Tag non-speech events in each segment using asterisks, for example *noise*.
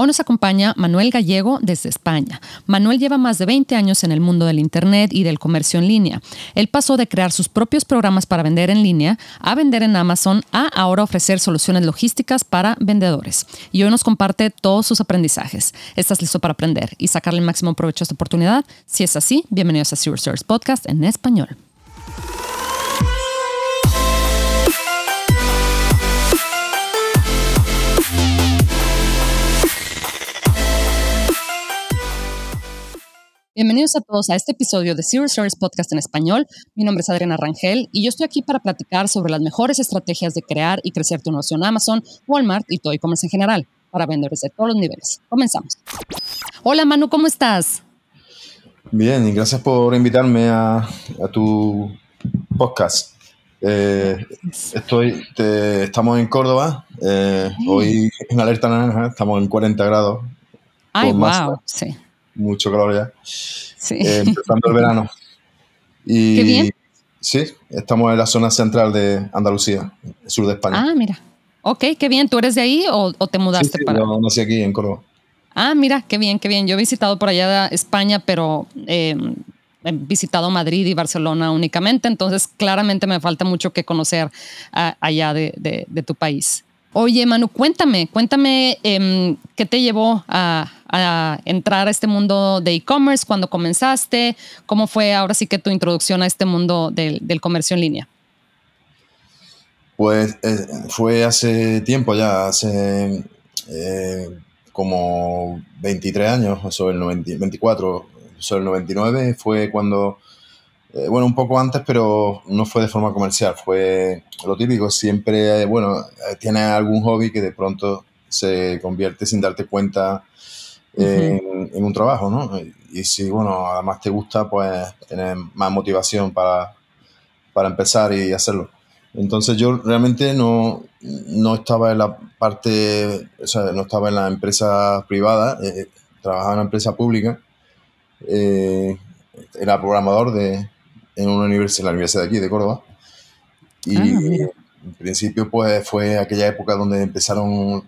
Hoy nos acompaña Manuel Gallego desde España. Manuel lleva más de 20 años en el mundo del Internet y del comercio en línea. Él pasó de crear sus propios programas para vender en línea a vender en Amazon a ahora ofrecer soluciones logísticas para vendedores. Y hoy nos comparte todos sus aprendizajes. ¿Estás listo para aprender y sacarle el máximo provecho a esta oportunidad? Si es así, bienvenidos a Zero Service Podcast en español. Bienvenidos a todos a este episodio de Zero Service Podcast en español. Mi nombre es Adriana Rangel y yo estoy aquí para platicar sobre las mejores estrategias de crear y crecer tu negocio en Amazon, Walmart y todo e-commerce en general para vendedores de todos los niveles. Comenzamos. Hola Manu, ¿cómo estás? Bien, y gracias por invitarme a, tu podcast. Eh, estoy, estamos en Córdoba, eh, hoy en alerta naranja, estamos en 40 grados. Ay, wow, sí mucho calor ya. Sí. Eh, empezando el verano. *laughs* Y, Qué bien. Sí, estamos en la zona central de Andalucía, sur de España. Ah, mira. Ok, qué bien. ¿Tú eres de ahí o, te mudaste sí, sí, para...? No, nací aquí, en Córdoba. Ah, mira, qué bien, qué bien. Yo he visitado por allá España, pero eh, he visitado Madrid y Barcelona únicamente, entonces claramente me falta mucho que conocer allá de, de tu país. Oye, Manu, cuéntame, cuéntame em, qué te llevó a, entrar a este mundo de e-commerce, cuando comenzaste, cómo fue ahora sí que tu introducción a este mundo del, comercio en línea. Pues eh, fue hace tiempo ya, hace eh, como 23 años, sobre el 24, sobre el 99, fue cuando eh, bueno, un poco antes, pero no fue de forma comercial, fue lo típico. Siempre, bueno, tienes algún hobby que de pronto se convierte sin darte cuenta en, un trabajo, ¿no? Y si, bueno, además te gusta, pues tienes más motivación para, para empezar y hacerlo. Entonces yo realmente no, no estaba en la parte, o sea, no estaba en la empresa privada, eh, trabajaba en una empresa pública, era programador de, en una universidad, la universidad de aquí, de Córdoba. Y ah, en principio, pues fue aquella época donde empezaron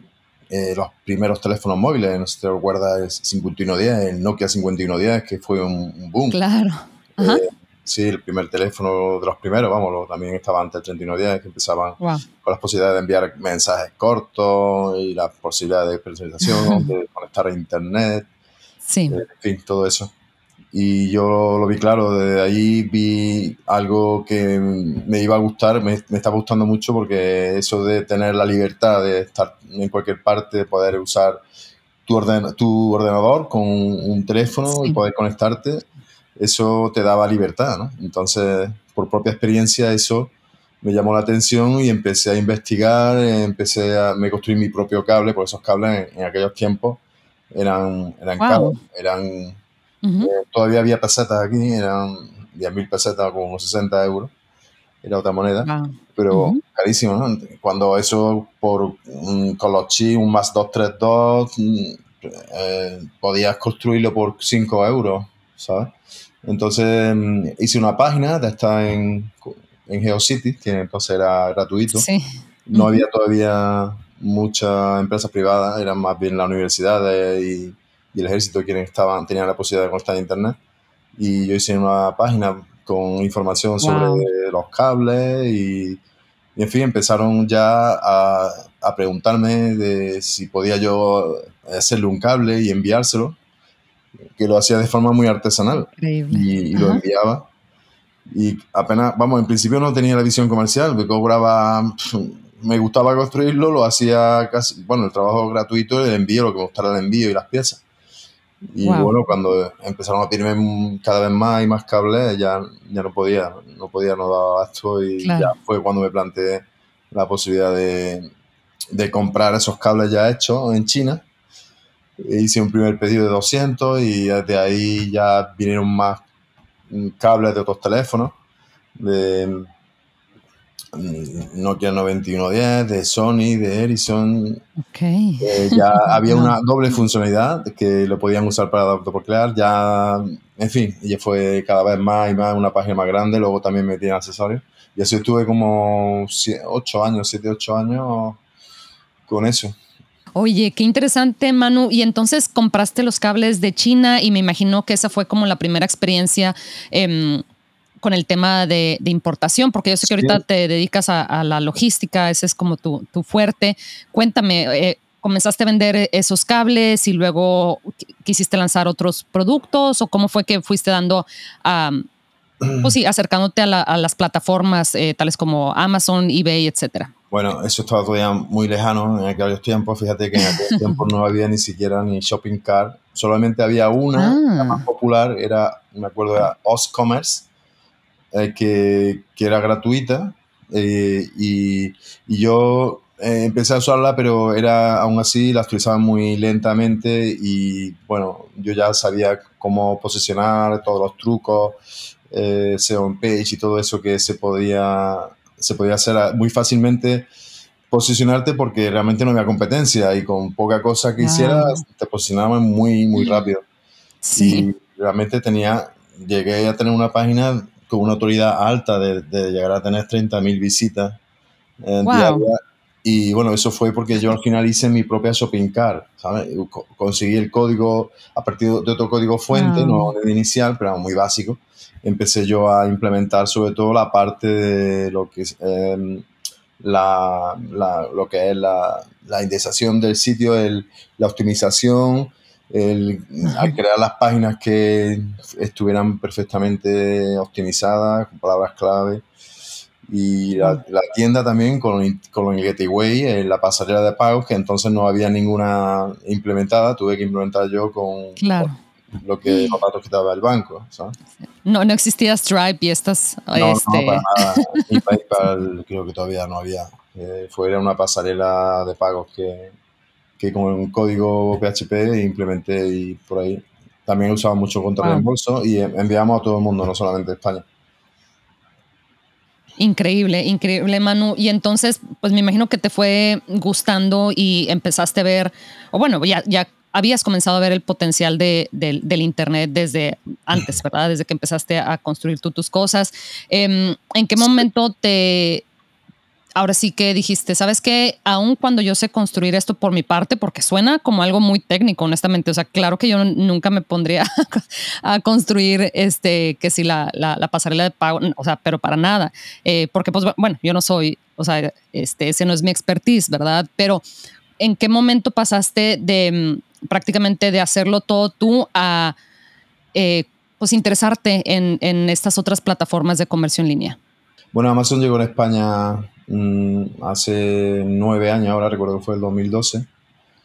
eh, los primeros teléfonos móviles. No sé si te recuerdas el 5110, el Nokia 5110, que fue un, boom. Claro. Eh, sí, el primer teléfono de los primeros, vamos, también estaba antes el 3110, que empezaban con las posibilidades de enviar mensajes cortos y las posibilidades de personalización, *laughs* de conectar a internet. Sí. en fin, todo eso. Y yo lo vi claro, desde ahí vi algo que me iba a gustar, me, me estaba gustando mucho porque eso de tener la libertad de estar en cualquier parte, de poder usar tu, orden, tu ordenador con un teléfono y poder conectarte, eso te daba libertad, ¿no? Entonces, por propia experiencia, eso me llamó la atención y empecé a investigar, empecé a, me construí mi propio cable, por esos cables en, aquellos tiempos eran, eran caros, eran eh, todavía había pesetas aquí, eran 10.000 pesetas, como unos 60 euros. Era otra moneda, pero carísimo, ¿no? Cuando eso por con los chips, un más 232, mm, eh, podías construirlo por 5 euros, ¿sabes? Entonces mm, hice una página de esta en, en GeoCity, que entonces era gratuito. No había todavía muchas empresas privadas, eran más bien las universidades y y el ejército quienes estaban, tenían la posibilidad de conectar a internet. Y yo hice una página con información sobre los cables y, en fin, empezaron ya a, a, preguntarme de si podía yo hacerle un cable y enviárselo, que lo hacía de forma muy artesanal. Y, lo enviaba. Y apenas, vamos, en principio no tenía la visión comercial, me cobraba, me gustaba construirlo, lo hacía casi, bueno, el trabajo gratuito, el envío, lo que me gustara el envío y las piezas. Y bueno, cuando empezaron a pedirme cada vez más y más cables, ya, ya no podía, no podía, no daba esto y ya fue cuando me planteé la posibilidad de, de, comprar esos cables ya hechos en China. Hice un primer pedido de 200 y desde ahí ya vinieron más cables de otros teléfonos, de Nokia 9110, de Sony, de Ericsson. Okay. Eh, ya *laughs* había una doble funcionalidad que lo podían usar para autoporclear. Ya, en fin, ya fue cada vez más y más una página más grande. Luego también metían accesorios. Y así estuve como 8 años, 7, 8 años con eso. Oye, qué interesante, Manu. Y entonces compraste los cables de China y me imagino que esa fue como la primera experiencia em, con el tema de, importación, porque yo sé que ahorita te dedicas a, la logística, ese es como tu, fuerte. Cuéntame, eh, ¿comenzaste a vender esos cables y luego quisiste lanzar otros productos o cómo fue que fuiste dando a... *clears throat* pues sí, acercándote a, las plataformas eh, tales como Amazon, eBay, etcétera. Bueno, eso estaba todavía muy lejano en aquellos tiempos. Fíjate que en aquellos *laughs* tiempos no había ni siquiera ni shopping cart. Solamente había una, la más ah. popular, era, me acuerdo, era Oscommerce, eh, que, que, era gratuita. Eh, y, y, yo eh, empecé a usarla, pero era aún así, la utilizaba muy lentamente. Y bueno, yo ya sabía cómo posicionar todos los trucos, SEO page y todo eso que se podía se podía hacer muy fácilmente posicionarte porque realmente no había competencia y con poca cosa que hicieras te posicionaban muy, muy rápido. Sí. Y realmente tenía, llegué a tener una página con una autoridad alta de, llegar a tener 30.000 visitas Y bueno, eso fue porque yo al final hice mi propia shopping cart, ¿sabes? Conseguí el código a partir de otro código fuente, no de inicial, pero muy básico. Empecé yo a implementar sobre todo la parte de lo que es em, la, lo que es la, la indexación del sitio, el, la optimización, el, al crear las páginas que estuvieran perfectamente optimizadas, con palabras clave. Y la, la tienda también con, con el Gateway, en la pasarela de pagos, que entonces no había ninguna implementada, tuve que implementar yo con, claro lo que los datos que daba el banco. No, no existía Stripe y estas. No, no este, para nada. *laughs* Y PayPal creo que todavía no había. Eh, fue una pasarela de pagos que, que con un código PHP implementé y por ahí. También usaba mucho contra reembolso y enviamos a todo el mundo, no solamente a España. Increíble, increíble, Manu. Y entonces, pues me imagino que te fue gustando y empezaste a ver, o bueno, ya, ya habías comenzado a ver el potencial de, del Internet desde antes, ¿verdad? Desde que empezaste a construir tú tus cosas. Em, ¿En qué momento te... Ahora sí que dijiste, ¿sabes qué? Aun cuando yo sé construir esto por mi parte, porque suena como algo muy técnico, honestamente. O sea, claro que yo nunca me pondría *laughs* a construir, este, que si la, la, pasarela de pago, o sea, pero para nada. Eh, porque, pues, bueno, yo no soy, o sea, este, ese no es mi expertise, ¿verdad? Pero, ¿en qué momento pasaste de prácticamente de hacerlo todo tú a eh, pues interesarte en, en, estas otras plataformas de comercio en línea? Bueno, Amazon llegó a España mm, hace nueve años, ahora recuerdo que fue el 2012.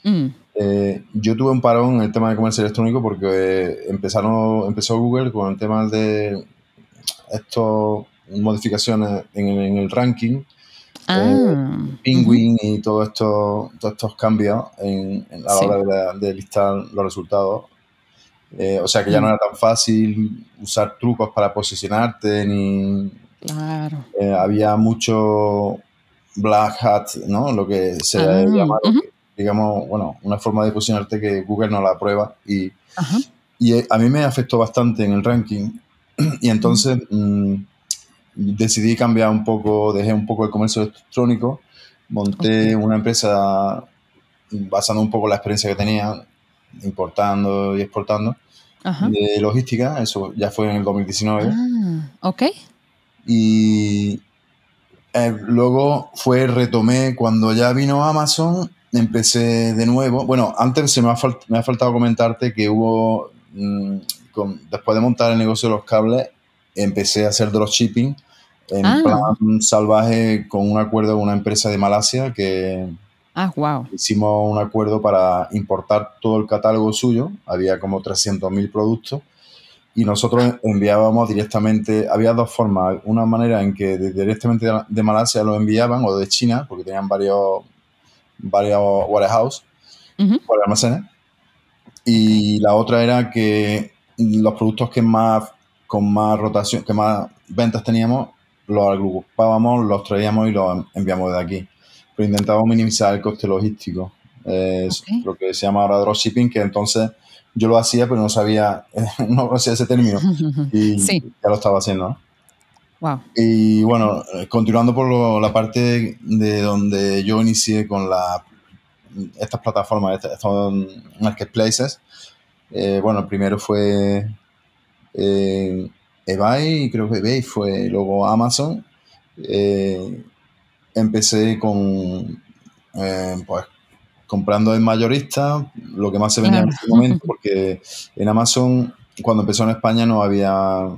Mm. Eh, yo tuve un parón en el tema de comercio electrónico porque eh, empezaron, empezó Google con el tema de estas modificaciones en en el ranking Ah, Penguin y todo esto, todos estos cambios en, a la hora de, listar los resultados. Eh, o sea que ya no mm. era tan fácil usar trucos para posicionarte, ni. Claro. Eh, había mucho black hat, ¿no? Lo que se ah, llama, digamos, bueno, una forma de posicionarte que Google no la aprueba. Y, y eh, a mí me afectó bastante en el ranking. *clears throat* Y entonces decidí cambiar un poco, dejé un poco el comercio electrónico, monté una empresa basando un poco la experiencia que tenía, importando y exportando, de logística, eso ya fue en el 2019. Ah, ok. Y eh, luego fue, retomé, cuando ya vino Amazon, empecé de nuevo. Bueno, antes se me ha, me ha faltado comentarte que hubo, mm, después de montar el negocio de los cables, empecé a hacer dropshipping en ah. plan salvaje con un acuerdo con una empresa de Malasia que ah, wow. hicimos un acuerdo para importar todo el catálogo suyo, había como 300.000 productos y nosotros enviábamos directamente, había dos formas, una manera en que directamente de Malasia lo enviaban o de China, porque tenían varios, varios warehouse, uh almacenes, y la otra era que los productos que más con más rotación, que más ventas teníamos, los agrupábamos, los traíamos y los enviamos de aquí. Pero intentábamos minimizar el coste logístico. Es lo que se llama ahora dropshipping, que entonces yo lo hacía, pero no sabía, *laughs* no conocía ese término. *laughs* Y ya lo estaba haciendo. Wow. Y bueno, continuando por la parte de donde yo inicié con la estas plataformas, estos marketplaces. Eh, bueno, el primero fue eh, eBay, creo que eBay fue luego Amazon. Eh, empecé con, pues, comprando en mayorista, lo que más se vendía en ese momento, porque en Amazon, cuando empezó en España, no había,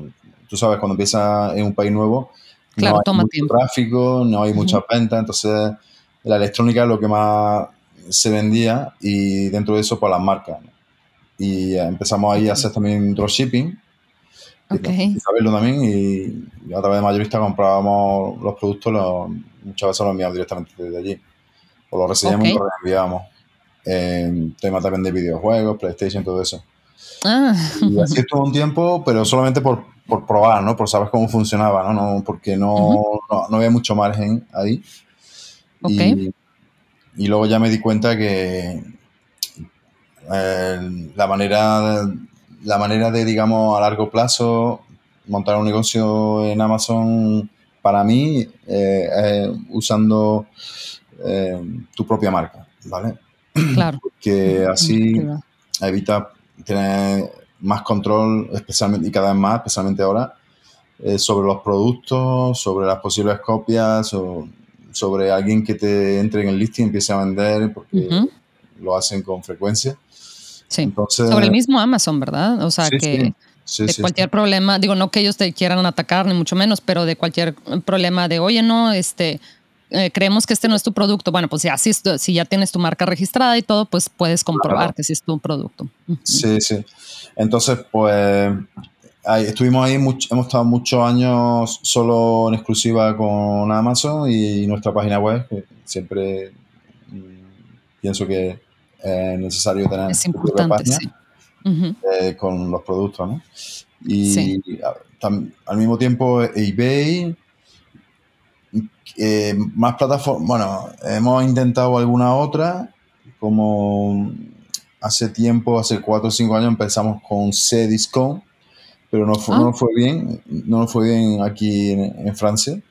tú sabes, cuando empieza en un país nuevo, no hay mucho tráfico, no hay mucha venta, entonces la electrónica es lo que más se vendía y dentro de eso, pues las marcas. Y empezamos ahí a hacer también dropshipping, okay. saberlo también, y, a través de mayorista comprábamos los productos, muchas veces los enviamos directamente desde allí. O los recibíamos y los reenviábamos. En temas también de videojuegos, PlayStation, todo eso. Ah. Y así *laughs* estuvo un tiempo, pero solamente por, por, probar, ¿no? Por saber cómo funcionaba, ¿no? no porque no, no, había mucho margen ahí. Y, y, luego ya me di cuenta que eh, la, manera, la manera de, digamos, a largo plazo montar un negocio en Amazon para mí eh, usando eh, tu propia marca, ¿vale? Claro. Porque así evita tener más control, especialmente y cada vez más, especialmente ahora, eh, sobre los productos, sobre las posibles copias, o sobre alguien que te entre en el listing y empiece a vender, porque lo hacen con frecuencia. Sí. sobre el mismo Amazon, ¿verdad? O sea, que de cualquier problema, digo, no que ellos te quieran atacar, ni mucho menos, pero de cualquier problema de, oye, no, este, eh, creemos que este no es tu producto. Bueno, pues ya, si, si ya tienes tu marca registrada y todo, pues puedes comprobar que sí es tu producto. Sí, sí. Entonces, pues ahí, estuvimos ahí, hemos estado muchos años solo en exclusiva con Amazon y nuestra página web, que siempre mm, pienso que es necesario tener es importante, página eh, con los productos, ¿no? Y al mismo tiempo eBay eh, más plataformas, bueno, hemos intentado alguna otra, como hace tiempo, hace 4 o 5 años empezamos con Cdiscount, pero no, fue, no ah. fue bien, no nos fue bien aquí en, Francia.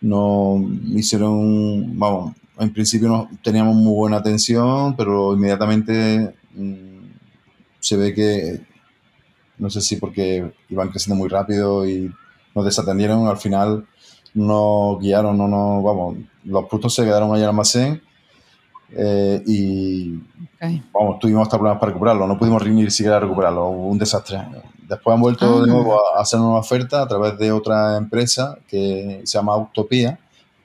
No hicieron, vamos, en principio no, teníamos muy buena atención, pero inmediatamente mm, se ve que, no sé si porque iban creciendo muy rápido y nos desatendieron, al final no guiaron, no, no, vamos, los productos se quedaron ahí en el almacén eh, y vamos, tuvimos hasta problemas para recuperarlo, no pudimos ni siquiera recuperarlo, un desastre. Después han vuelto de ah. nuevo a hacer una oferta a través de otra empresa que se llama Utopía,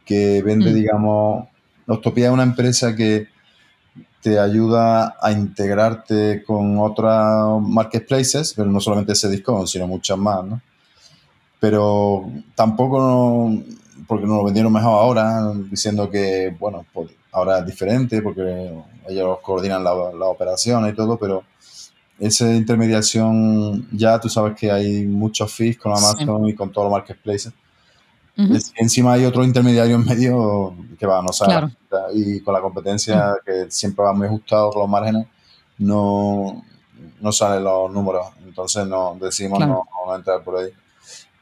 que vende, mm. digamos, Utopía es una empresa que te ayuda a integrarte con otras marketplaces, pero no solamente ese disco, sino muchas más, ¿no? Pero tampoco porque nos lo vendieron mejor ahora, diciendo que, bueno, pues ahora es diferente porque ellos coordinan la, la operación y todo, pero esa intermediación ya tú sabes que hay muchos fees con Amazon y con todos los marketplaces. Encima hay otro intermediario en medio que va, no sabe. Y con la competencia que siempre va muy ajustado con los márgenes, no, no salen los números. Entonces no, decidimos no, no entrar por ahí.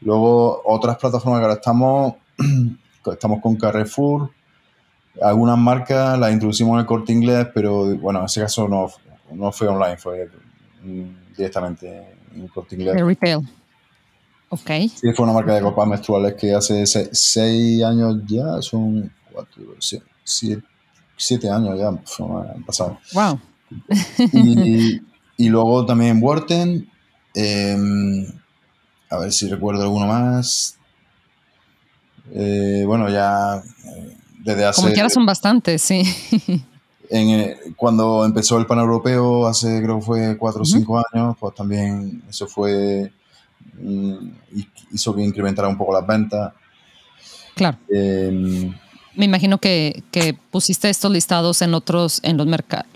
Luego, otras plataformas que ahora estamos, *clears throat* estamos con Carrefour, algunas marcas las introducimos en el corte inglés, pero bueno, en ese caso no, no fue online, fue directamente en el corte inglés. De retail. Ok. Sí, fue una marca de copas menstruales que hace seis, años ya, son cuatro, siete, años ya han pasado. Wow. Y, y luego también Worten. Eh, a ver si recuerdo alguno más. Eh, bueno, ya eh, desde hace... Como quiera son bastantes, sí. *laughs* En, cuando empezó el pan europeo, hace creo que fue cuatro o cinco años, pues también eso fue... Mm, hizo que incrementara un poco las ventas. Claro. Em, Me imagino que, pusiste estos listados en otros, en los,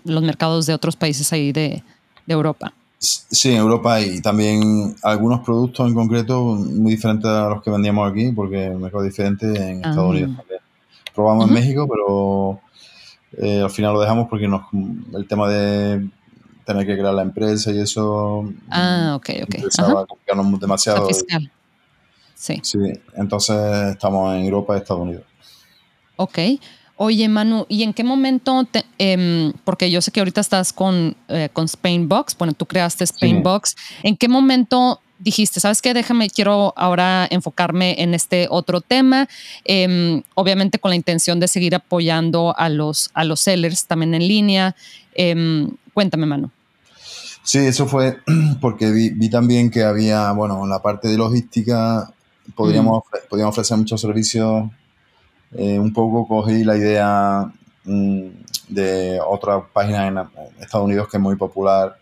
los mercados de otros países ahí de, de Europa. Sí, en Europa y también algunos productos en concreto muy diferentes a los que vendíamos aquí, porque el mercado es diferente en Estados ah. Unidos también. Probamos en México, pero eh, al final lo dejamos porque nos, el tema de tener que crear la empresa y eso ah, ok, ok. empezaba a complicarnos demasiado. fiscal. Sí. Sí, entonces estamos en Europa y Estados Unidos. Ok. Oye, Manu, ¿y en qué momento, em, porque yo sé que ahorita estás con, eh, con Spainbox, bueno, tú creaste Spainbox, ¿en qué momento dijiste, sabes qué, déjame, quiero ahora enfocarme en este otro tema, em, obviamente con la intención de seguir apoyando a los, a los sellers también en línea? Em, cuéntame, Manu. Sí, eso fue *clears throat* porque vi, también que había, bueno, en la parte de logística podríamos, mm. podríamos ofrecer muchos servicios eh, un poco cogí la idea mm, de otra página en Estados Unidos que es muy popular,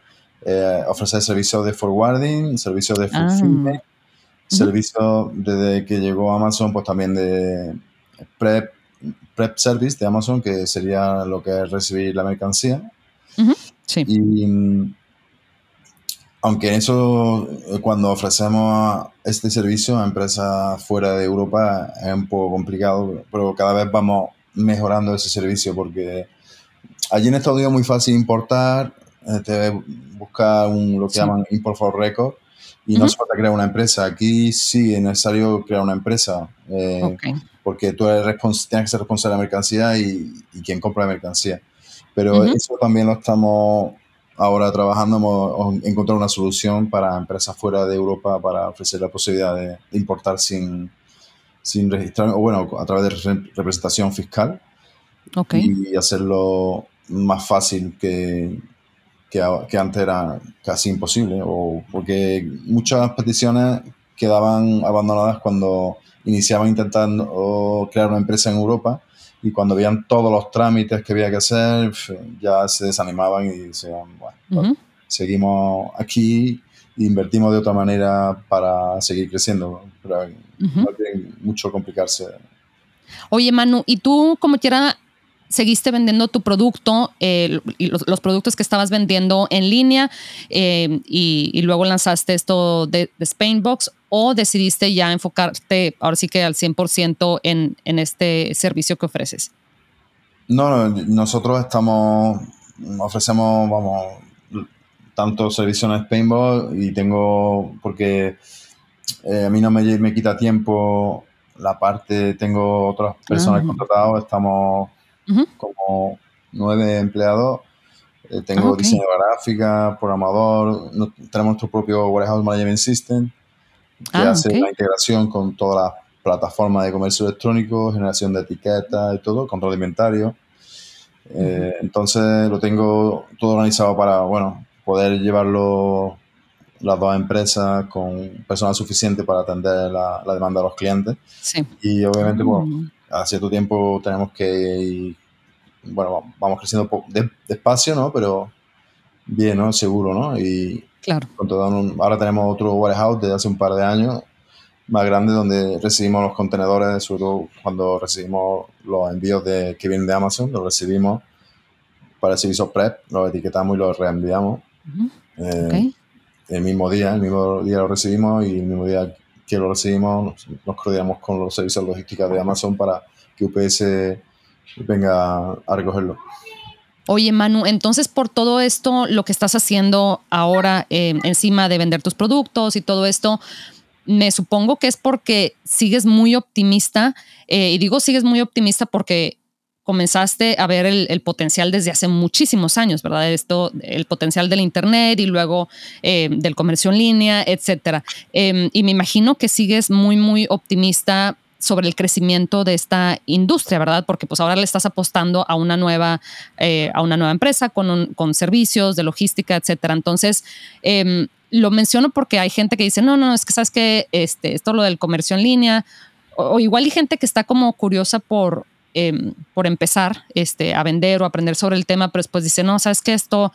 eh, ofrecer servicios de forwarding, servicios de ah. fulfillment, servicios desde que llegó Amazon, pues también de prep, prep service de Amazon, que sería lo que es recibir la mercancía. Sí. Y mm, aunque eso, eh, cuando ofrecemos este servicio a empresas fuera de Europa es un poco complicado, pero cada vez vamos mejorando ese servicio porque allí en Estados Unidos es muy fácil importar, te busca un, lo que llaman import for record y no se puede crear una empresa. Aquí sí es necesario crear una empresa eh, porque tú eres tienes que ser responsable de la mercancía y, quien compra la mercancía. Pero eso también lo estamos ahora trabajando hemos encontrado una solución para empresas fuera de Europa para ofrecer la posibilidad de, importar sin, sin registrar, o bueno, a través de representación fiscal. Y hacerlo más fácil que, que, antes era casi imposible, o porque muchas peticiones quedaban abandonadas cuando iniciaban intentando crear una empresa en Europa y cuando veían todos los trámites que había que hacer, ya se desanimaban y decían, bueno, pues, seguimos aquí e invertimos de otra manera para seguir creciendo, pero no tiene mucho complicarse. Oye, Manu, ¿y tú como quiera seguiste vendiendo tu producto eh, y los, productos que estabas vendiendo en línea eh, y, luego lanzaste esto de, de, Spainbox o decidiste ya enfocarte ahora sí que al 100% en, en este servicio que ofreces? No, no, nosotros estamos, ofrecemos, vamos, tanto servicio en Spainbox y tengo, porque eh, a mí no me, me, quita tiempo la parte, tengo otras personas ah. contratadas, estamos como nueve empleados. Eh, tengo ah, diseño gráfica, programador, tenemos nuestro propio Warehouse Management System que ah, hace la integración con todas las plataformas de comercio electrónico, generación de etiquetas y todo, control de inventario. Eh, entonces lo tengo todo organizado para, bueno, poder llevarlo las dos empresas con personal suficiente para atender la, demanda de los clientes. Y obviamente, mm. A cierto tiempo tenemos que ir, bueno, vamos creciendo despacio, ¿no? Pero bien, ¿no? Seguro, ¿no? Y claro. ahora tenemos otro warehouse desde hace un par de años más grande donde recibimos los contenedores, sobre todo cuando recibimos los envíos de, que vienen de Amazon, los recibimos para el servicio prep, los etiquetamos y los reenviamos. Eh, el mismo día, el mismo día lo recibimos y el mismo día que lo recibimos nos, coordinamos con los servicios logísticos de Amazon para que UPS venga a recogerlo. Oye, Manu, entonces por todo esto, lo que estás haciendo ahora eh, encima de vender tus productos y todo esto, me supongo que es porque sigues muy optimista. Eh, y digo sigues muy optimista porque comenzaste a ver el, potencial desde hace muchísimos años, ¿verdad? Esto, el potencial del Internet y luego eh, del comercio en línea, etcétera. Em, y me imagino que sigues muy, muy optimista sobre el crecimiento de esta industria, ¿verdad? Porque pues ahora le estás apostando a una nueva, eh, a una nueva empresa con, con servicios de logística, etcétera. Entonces, em, lo menciono porque hay gente que dice, no, no, es que sabes que este, esto lo del comercio en línea, o, igual hay gente que está como curiosa por, em, por empezar este, a vender o aprender sobre el tema, pero después dice, no, sabes que esto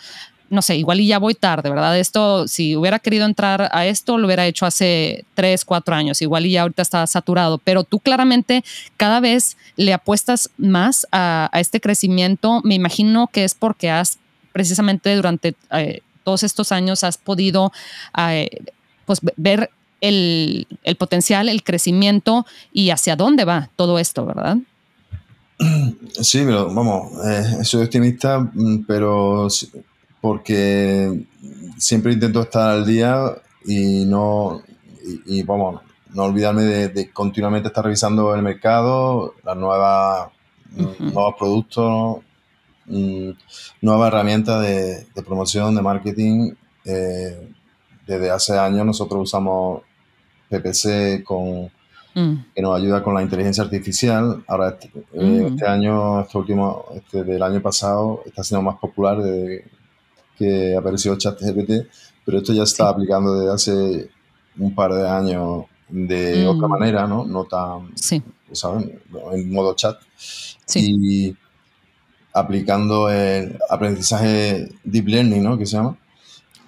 no sé, igual y ya voy tarde, ¿verdad? Esto, si hubiera querido entrar a esto, lo hubiera hecho hace tres, cuatro años, igual y ya ahorita está saturado, pero tú claramente cada vez le apuestas más a, este crecimiento. Me imagino que es porque has precisamente durante eh, todos estos años has podido eh, pues, ver el, potencial, el crecimiento y hacia dónde va todo esto, ¿verdad? *clears throat* Sí, pero vamos, eh, soy optimista, mm, pero porque siempre intento estar al día y no, y, vamos, no olvidarme de, continuamente estar revisando el mercado, las nuevas nuevos productos, mm, nuevas herramientas de, promoción, de marketing. Eh, desde hace años nosotros usamos PPC con, mm. que nos ayuda con la inteligencia artificial. Ahora este, eh, mm. este año, este último, este del año pasado, está siendo más popular desde que apareció ChatGPT, pero esto ya está aplicando desde hace un par de años de otra manera, ¿no? No tan, sí. ¿saben? En modo chat. Y aplicando el aprendizaje deep learning, ¿no? Que se llama.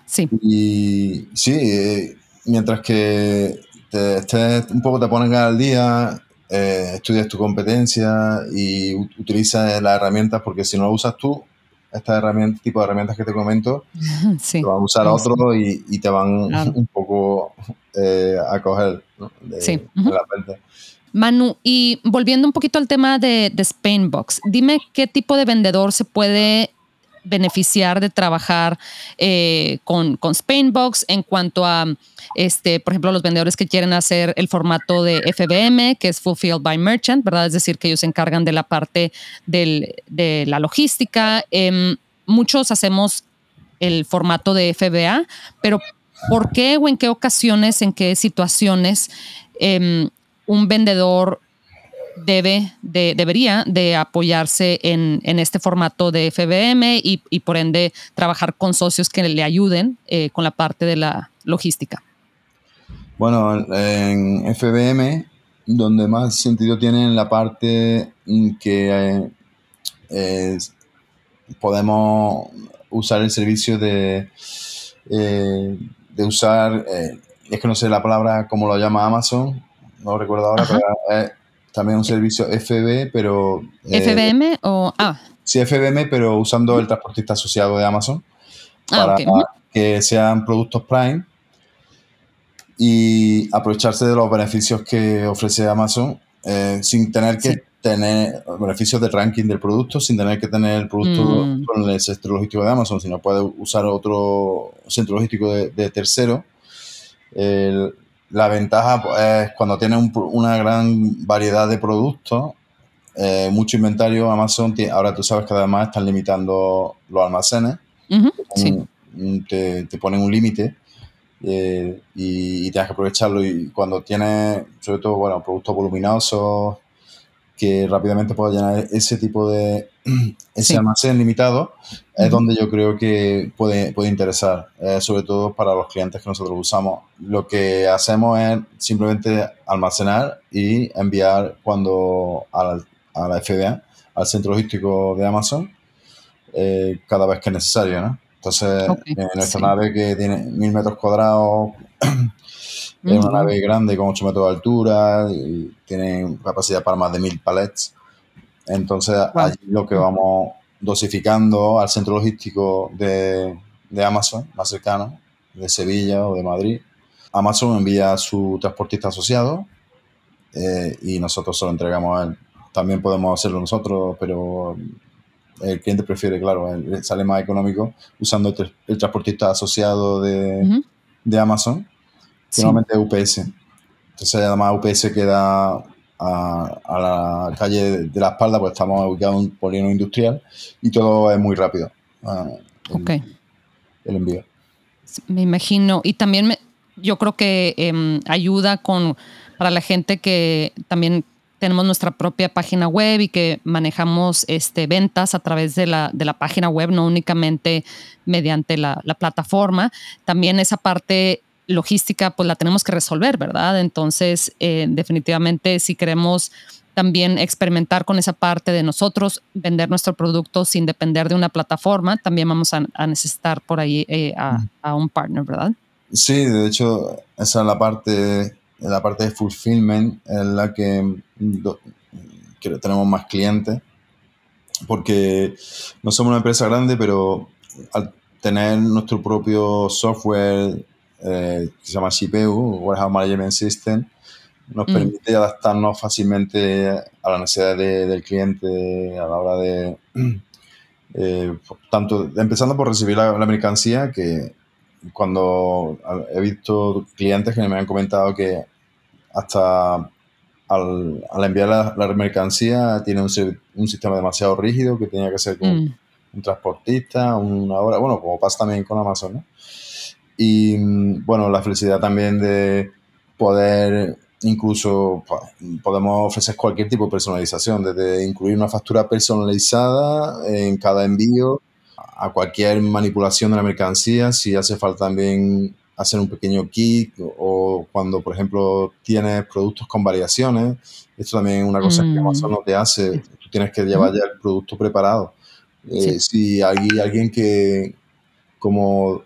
Sí. Y sí, eh, mientras que te, estés, un poco te ponen al día, eh, estudias tu competencia y utilizas las herramientas, porque si no lo usas tú, estas herramientas, tipo de herramientas que te comento, *laughs* sí. te van a usar a otro y, te van *laughs* un poco eh, a coger sí. Manu, y volviendo un poquito al tema de, de Spainbox, dime qué tipo de vendedor se puede beneficiar de trabajar eh, con, con Spainbox en cuanto a, este, por ejemplo, los vendedores que quieren hacer el formato de FBM, que es Fulfilled by Merchant, ¿verdad? Es decir, que ellos se encargan de la parte de la logística. Em, muchos hacemos el formato de FBA, pero ¿por qué o en qué ocasiones, en qué situaciones em, un vendedor debe, de, debería de apoyarse en, este formato de FBM y, por ende trabajar con socios que le ayuden eh, con la parte de la logística? Bueno, en FBM, donde más sentido tiene en la parte que eh, podemos usar el servicio de, eh, de usar, es que no sé la palabra como lo llama Amazon, no recuerdo ahora, pero también un servicio FB, pero... Eh, ¿FBM o...? Ah. Sí, FBM, pero usando el transportista asociado de Amazon ah, para que sean productos Prime y aprovecharse de los beneficios que ofrece Amazon eh, sin tener que tener beneficios de ranking del producto, sin tener que tener el producto mm. con el centro logístico de Amazon, sino puede usar otro centro logístico de, de tercero. El, la ventaja pues, es cuando tienes una gran variedad de productos, eh, mucho inventario, Amazon, ahora tú sabes que además están limitando los almacenes, te, ponen un límite eh, y, tienes que aprovecharlo. Y cuando tienes, sobre todo, bueno, productos voluminosos, que rápidamente pueda llenar ese tipo de *clears throat* ese almacén limitado, es donde yo creo que puede, puede interesar, eh, sobre todo para los clientes que nosotros usamos. Lo que hacemos es simplemente almacenar y enviar cuando a la, FBA, al centro logístico de Amazon, eh, cada vez que es necesario. ¿no? Entonces, en nuestra nave que tiene mil metros cuadrados, *clears throat* es una nave grande con 8 metros de altura, y tiene capacidad para más de mil palets. Entonces, allí lo que vamos dosificando al centro logístico de, de, Amazon, más cercano, de Sevilla o de Madrid. Amazon envía a su transportista asociado eh, y nosotros se lo entregamos a él. También podemos hacerlo nosotros, pero el cliente prefiere, claro, sale más económico usando el, transportista asociado de, de Amazon Finalmente UPS. Entonces, además, UPS queda a, la calle de la espalda, pues estamos ubicados en un polígono industrial y todo es muy rápido. El, ok. El envío. Me imagino. Y también yo creo que em, ayuda con para la gente que también tenemos nuestra propia página web y que manejamos este, ventas a través de la, de la página web, no únicamente mediante la, la plataforma. También esa parte logística pues la tenemos que resolver, ¿verdad? Entonces, eh, definitivamente si queremos también experimentar con esa parte de nosotros, vender nuestro producto sin depender de una plataforma, también vamos a, necesitar por ahí eh, a, un partner, ¿verdad? Sí, de hecho, esa es la parte, la parte de fulfillment en la que, que tenemos más clientes, porque no somos una empresa grande, pero al tener nuestro propio software eh, que se llama CPU, Warehouse Management System, nos mm. permite adaptarnos fácilmente a la necesidad del cliente a la hora de, *clears throat* eh, tanto empezando por recibir la, mercancía, que cuando he visto clientes que me han comentado que hasta al, al enviar la, la, mercancía tiene un, un, sistema demasiado rígido que tenía que ser con mm. un transportista, una hora, bueno, como pasa también con Amazon, ¿no? Y bueno, la felicidad también de poder incluso pues, podemos ofrecer cualquier tipo de personalización, desde incluir una factura personalizada en cada envío a cualquier manipulación de la mercancía, si hace falta también hacer un pequeño kit o cuando, por ejemplo, tienes productos con variaciones. Esto también es una cosa que mm. Amazon no te hace. Tú tienes que llevar ya el producto preparado. Eh, si hay alguien que, como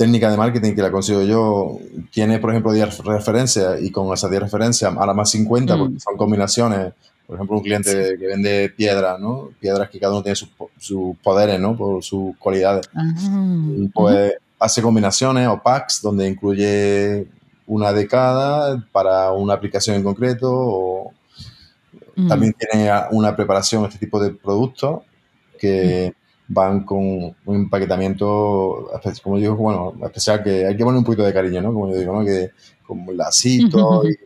técnica de marketing que la consigo yo, tiene, por ejemplo, 10 referencias y con esas 10 referencias, ahora más 50, porque mm. son combinaciones. Por ejemplo, un cliente que vende piedras, ¿no? Piedras que cada uno tiene sus, poderes, ¿no? Por sus cualidades. Ah, y pues hace combinaciones o packs donde incluye una de cada para una aplicación en concreto o mm. también tiene una preparación este tipo de productos que mm. Van con un empaquetamiento como digo bueno especial que hay que poner un poquito de cariño no como yo digo no que como un lacito y,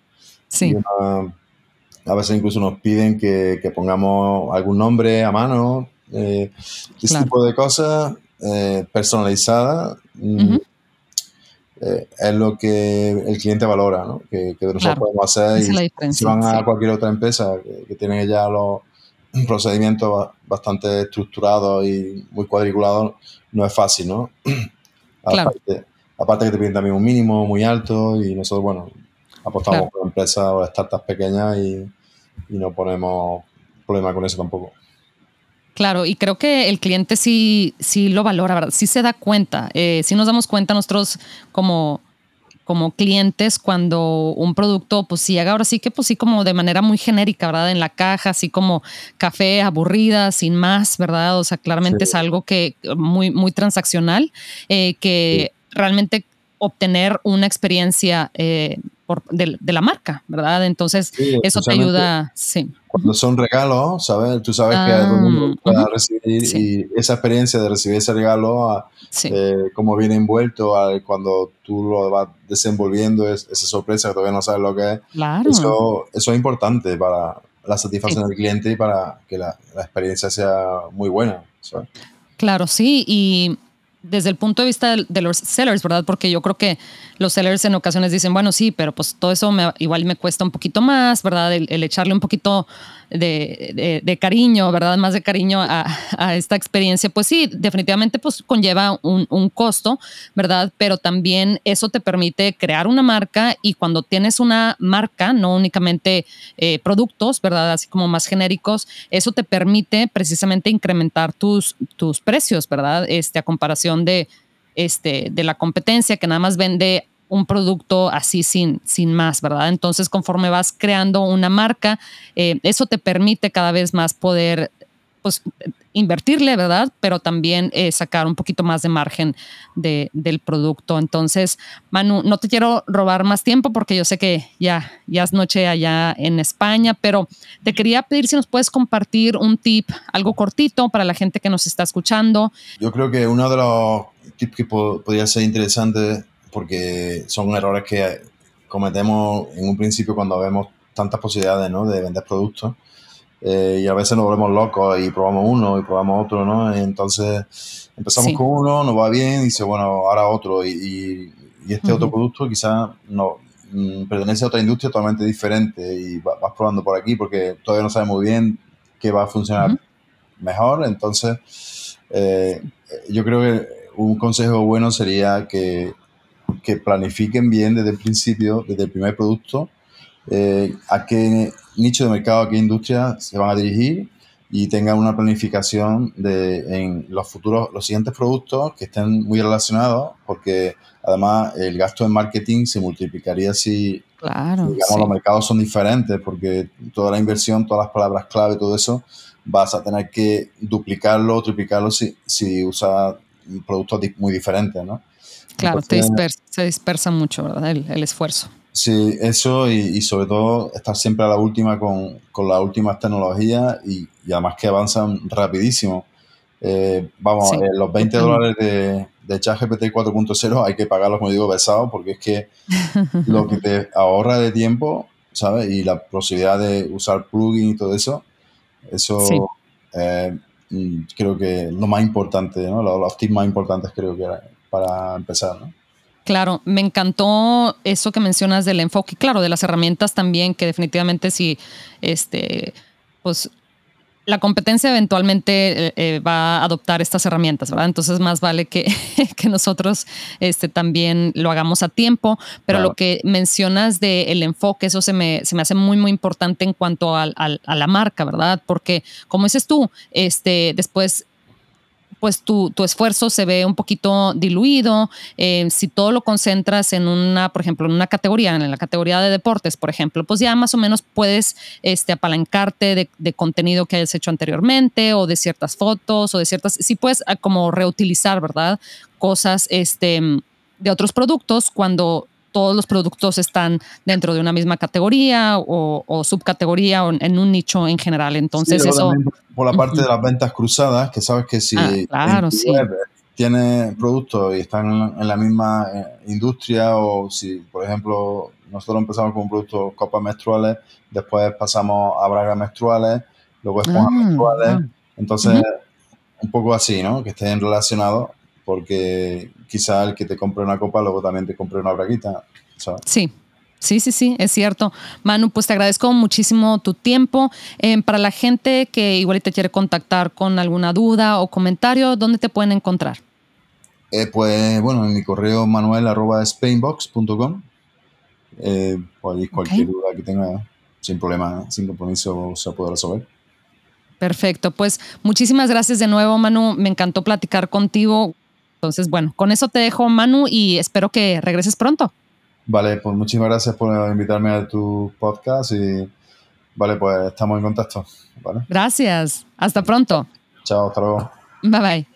sí. a veces incluso nos piden que, que, pongamos algún nombre a mano eh, este tipo de cosas eh, personalizada mm, eh, es lo que el cliente valora, ¿no? que, que nosotros podemos hacer. Y si van a cualquier otra empresa que, tiene ya los procedimientos bastante estructurados y muy cuadriculados, no es fácil, ¿no? *clears throat* Aparte, aparte que te piden también un mínimo muy alto y nosotros, bueno, apostamos por empresas o startups pequeñas y, y no ponemos problema con eso tampoco. Claro, y creo que el cliente sí, sí lo valora, ¿verdad? Sí se da cuenta. Eh, sí nos damos cuenta nosotros como, como clientes cuando un producto pues sí ahora sí que pues sí como de manera muy genérica, ¿verdad? En la caja, así como café aburrida, sin más, ¿verdad? O sea, claramente es algo que muy, muy transaccional, eh, que realmente obtener una experiencia eh, de, la marca, ¿verdad? Entonces, eso te ayuda, sí. Cuando son regalos, ¿sabes? Tú sabes que todo el mundo ah, puede recibir y esa experiencia de recibir ese regalo, ah, eh, como viene envuelto cuando tú lo vas desenvolviendo, es, esa sorpresa que todavía no sabes lo que es. Claro. Eso, eso es importante para la satisfacción del cliente y para que la, la experiencia sea muy buena. ¿sabes? Claro, sí, y desde el punto de vista de, los sellers, ¿verdad? Porque yo creo que los sellers en ocasiones dicen, bueno, sí, pero pues todo eso me, igual me cuesta un poquito más, ¿verdad? El, echarle un poquito de, cariño, ¿verdad? Más de cariño a, esta experiencia, pues sí, definitivamente pues conlleva un, costo, ¿verdad? Pero también eso te permite crear una marca y cuando tienes una marca, no únicamente eh, productos, ¿verdad? Así como más genéricos, eso te permite precisamente incrementar tus, tus precios, ¿verdad? Este, a comparación de, este, de la competencia que nada más vende un producto así sin, sin más, ¿verdad? Entonces, conforme vas creando una marca, eh, eso te permite cada vez más poder pues, invertirle, ¿verdad? Pero también eh, sacar un poquito más de margen de, del producto. Entonces, Manu, no te quiero robar más tiempo porque yo sé que ya, ya es noche allá en España, pero te quería pedir si nos puedes compartir un tip, algo cortito para la gente que nos está escuchando. Yo creo que uno de los tips que podría ser interesante porque son errores que cometemos en un principio cuando vemos tantas posibilidades ¿no? de vender productos. Eh, y a veces nos volvemos locos y probamos uno y probamos otro, ¿no? entonces empezamos con uno, nos va bien, y dice, bueno, ahora otro. Y, y, este otro producto quizás no, mm, pertenece a otra industria totalmente diferente y vas, probando por aquí porque todavía no sabes muy bien qué va a funcionar mejor. Entonces, eh, yo creo que un consejo bueno sería que que planifiquen bien desde el principio, desde el primer producto, eh, a qué nicho de mercado, a qué industria se van a dirigir y tengan una planificación de, en los futuros, los siguientes productos que estén muy relacionados, porque además el gasto en marketing se multiplicaría si, digamos, los mercados son diferentes, porque toda la inversión, todas las palabras clave, todo eso, vas a tener que duplicarlo o triplicarlo si, si usas productos muy diferentes, ¿no? Claro, se dispersa mucho, ¿verdad? El, esfuerzo. Sí, eso y, sobre todo estar siempre a la última con, con las últimas tecnologías y, y, además que avanzan rapidísimo. Eh, vamos, eh, los 20 dólares de, de ChatGPT 4.0 hay que pagarlos, como digo, pesados porque es que *laughs* lo que te ahorra de tiempo ¿sabes? Y la posibilidad de usar plugin y todo eso, eso eh, mm, creo que lo más importante, ¿no? Los, los tips más importantes creo que para empezar, ¿no? Claro, me encantó eso que mencionas del enfoque, claro, de las herramientas también, que definitivamente si este, pues la competencia eventualmente eh, eh, va a adoptar estas herramientas, ¿verdad? Entonces más vale que, *laughs* que nosotros este, también lo hagamos a tiempo, pero lo que mencionas del enfoque, eso se me, se me hace muy, muy importante en cuanto a, a la marca, ¿verdad? Porque como dices tú, este, después pues tu, esfuerzo se ve un poquito diluido. Eh, si todo lo concentras en una, por ejemplo, en una categoría, en la categoría de deportes, por ejemplo, pues ya más o menos puedes este, apalancarte de, contenido que hayas hecho anteriormente o de ciertas fotos o de ciertas, si puedes ah, como reutilizar, ¿verdad? Cosas este, de otros productos cuando todos los productos están dentro de una misma categoría o, subcategoría o en un nicho en general. Entonces eso... Por la parte de las ventas cruzadas, que sabes que si ah, tiene productos y están en la misma eh, industria o si, por ejemplo, nosotros empezamos con un producto copas menstruales, después pasamos a bragas menstruales, luego esponjas ah, menstruales. Ah. Entonces, un poco así, ¿no? Que estén relacionados porque quizá el que te compre una copa luego también te compre una braguita. Sí. Sí, sí, sí, es cierto. Manu, pues te agradezco muchísimo tu tiempo. Em, para la gente que igual te quiere contactar con alguna duda o comentario, ¿dónde te pueden encontrar? Eh, pues bueno, en mi correo manuel arroba spainbox.com. Eh, pues cualquier duda que tenga, sin problema, sin compromiso, se puede resolver. Perfecto, pues muchísimas gracias de nuevo, Manu. Me encantó platicar contigo. Entonces, bueno, con eso te dejo, Manu, y espero que regreses pronto. Vale, pues muchísimas gracias por invitarme a tu podcast y vale, pues estamos en contacto. Gracias. Hasta pronto. Chao, hasta luego. Bye bye.